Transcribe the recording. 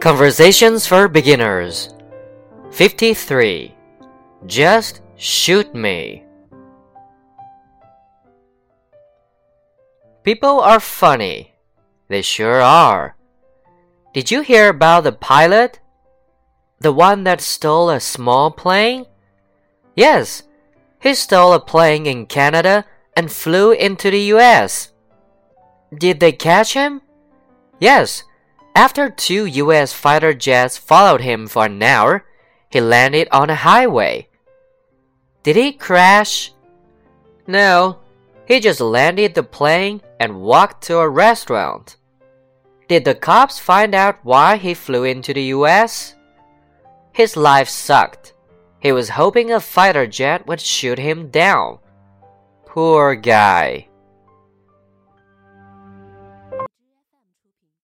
Conversations for Beginners 53. Just shoot me. People are funny. They sure are. Did you hear about the pilot? The one that stole a small plane? Yes, he stole a plane in Canada and flew into the US. Did they catch him? Yes. After two US fighter jets followed him for an hour, he landed on a highway. Did he crash? No, he just landed the plane and walked to a restaurant. Did the cops find out why he flew into the US? His life sucked. He was hoping a fighter jet would shoot him down. Poor guy.